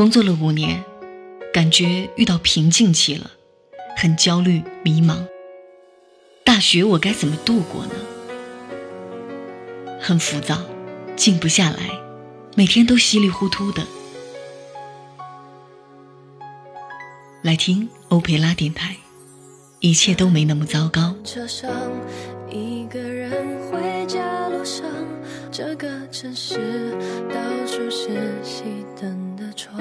工作了五年，感觉遇到瓶颈期了，很焦虑迷茫。大学我该怎么度过呢？很浮躁，静不下来，每天都稀里糊涂的。来听欧佩拉电台，一切都没那么糟糕。车上一个人回家路上，这个城市到处是熄灯窗。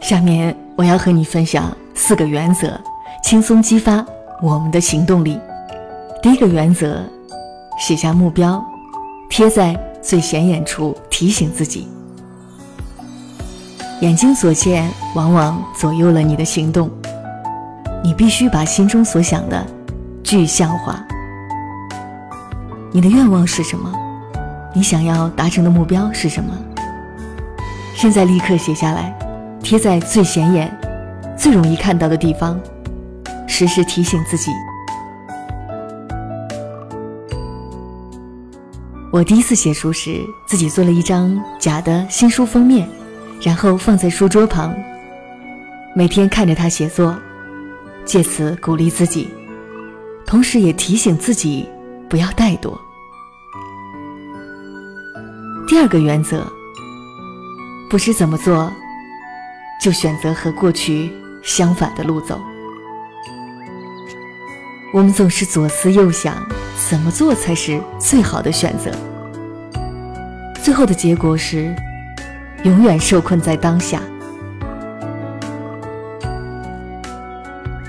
下面我要和你分享四个原则，轻松激发我们的行动力。第一个原则，写下目标，贴在最显眼处，提醒自己。眼睛所见，往往左右了你的行动。你必须把心中所想的具象化。你的愿望是什么？你想要达成的目标是什么？现在立刻写下来。贴在最显眼、最容易看到的地方，时时提醒自己。我第一次写书时，自己做了一张假的新书封面，然后放在书桌旁，每天看着他写作，借此鼓励自己，同时也提醒自己不要怠惰。第二个原则，不知怎么做。就选择和过去相反的路走。我们总是左思右想，怎么做才是最好的选择？最后的结果是，永远受困在当下，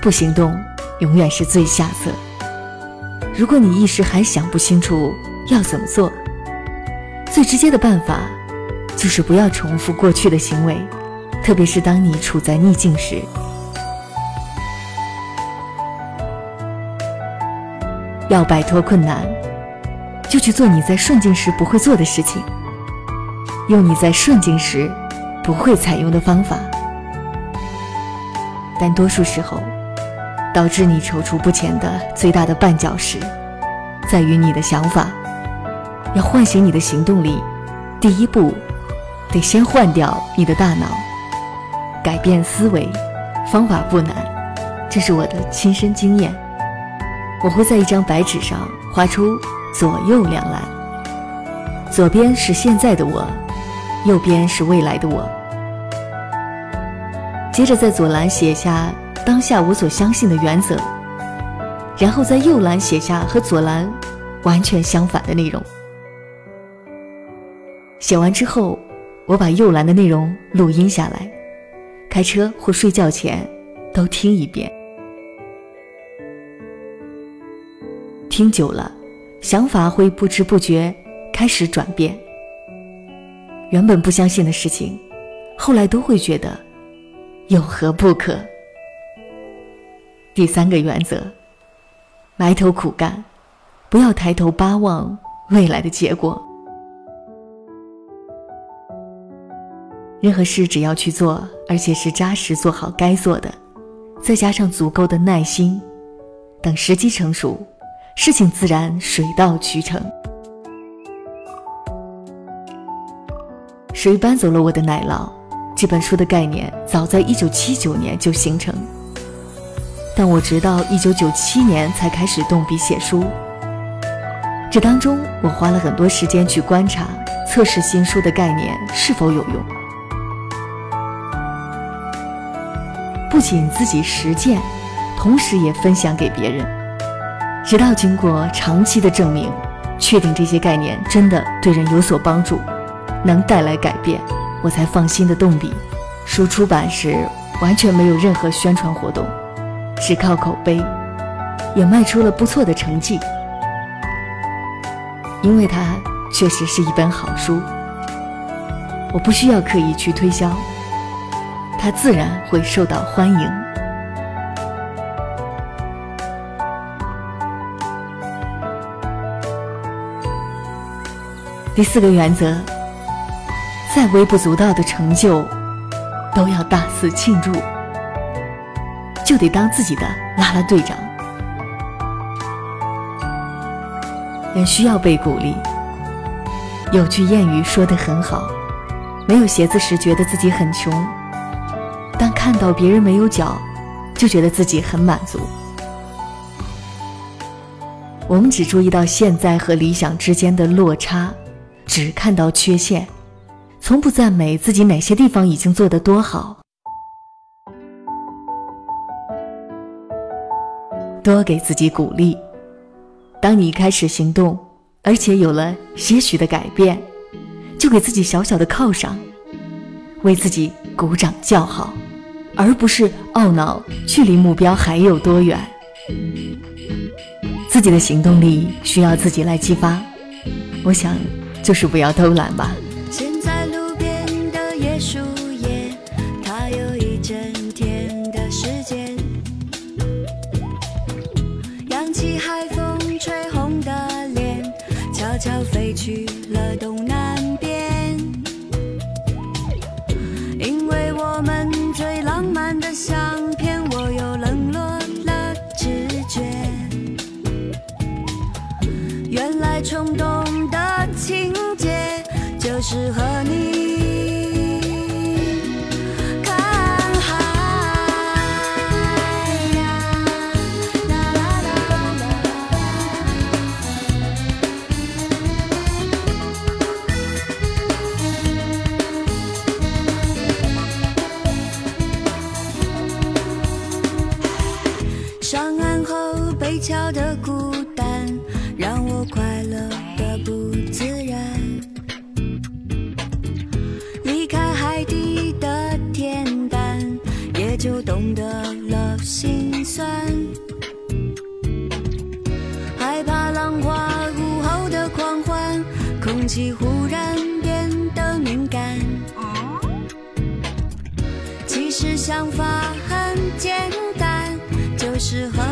不行动永远是最下策。如果你一时还想不清楚要怎么做，最直接的办法就是不要重复过去的行为。特别是当你处在逆境时，要摆脱困难，就去做你在顺境时不会做的事情，用你在顺境时不会采用的方法。但多数时候，导致你踌躇不前的最大的绊脚石，在于你的想法。要唤醒你的行动力，第一步，得先换掉你的大脑。改变思维，方法不难，这是我的亲身经验。我会在一张白纸上画出左右两栏，左边是现在的我，右边是未来的我。接着在左栏写下当下我所相信的原则，然后在右栏写下和左栏完全相反的内容。写完之后，我把右栏的内容录音下来。开车或睡觉前，都听一遍。听久了，想法会不知不觉开始转变。原本不相信的事情，后来都会觉得有何不可。第三个原则：埋头苦干，不要抬头巴望未来的结果。任何事只要去做，而且是扎实做好该做的，再加上足够的耐心，等时机成熟，事情自然水到渠成。谁搬走了我的奶酪？这本书的概念早在一九七九年就形成，但我直到一九九七年才开始动笔写书。这当中，我花了很多时间去观察、测试新书的概念是否有用。不仅自己实践，同时也分享给别人，直到经过长期的证明，确定这些概念真的对人有所帮助，能带来改变，我才放心的动笔。书出版时完全没有任何宣传活动，只靠口碑，也卖出了不错的成绩。因为它确实是一本好书，我不需要刻意去推销。它自然会受到欢迎。第四个原则，再微不足道的成就，都要大肆庆祝，就得当自己的啦啦队长。人需要被鼓励。有句谚语说得很好：没有鞋子时觉得自己很穷，但看到别人没有脚，就觉得自己很满足。我们只注意到现在和理想之间的落差，只看到缺陷，从不赞美自己哪些地方已经做得多好。多给自己鼓励。当你开始行动，而且有了些许的改变，就给自己小小的犒赏，为自己鼓掌叫好，而不是懊恼距离目标还有多远。自己的行动力需要自己来激发，我想，就是不要偷懒吧。适合你。实想法很简单，就是和。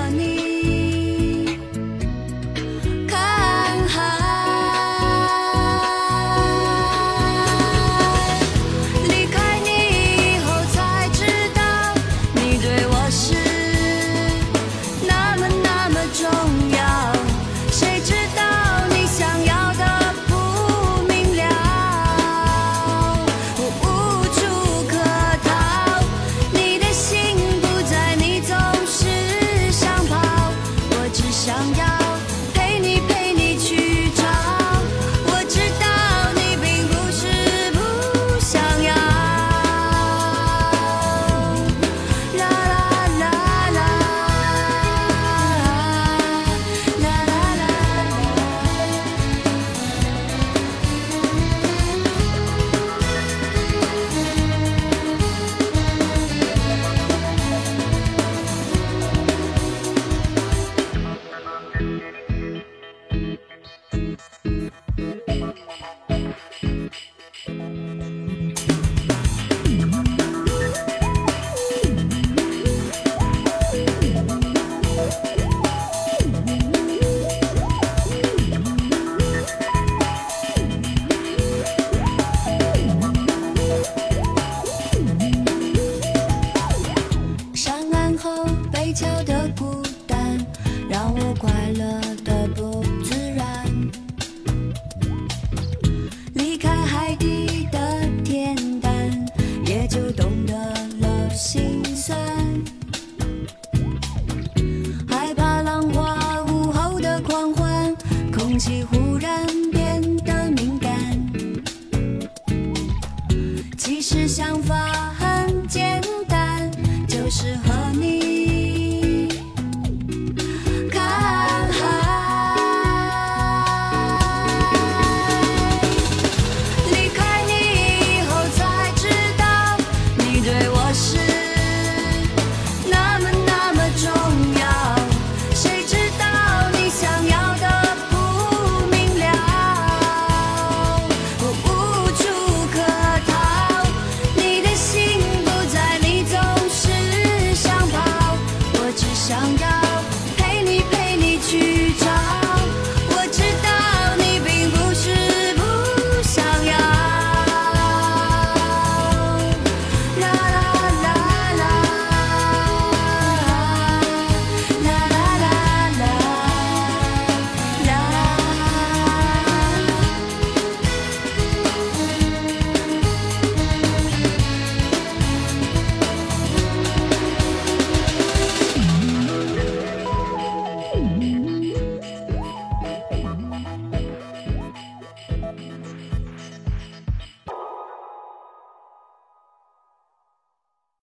其实想法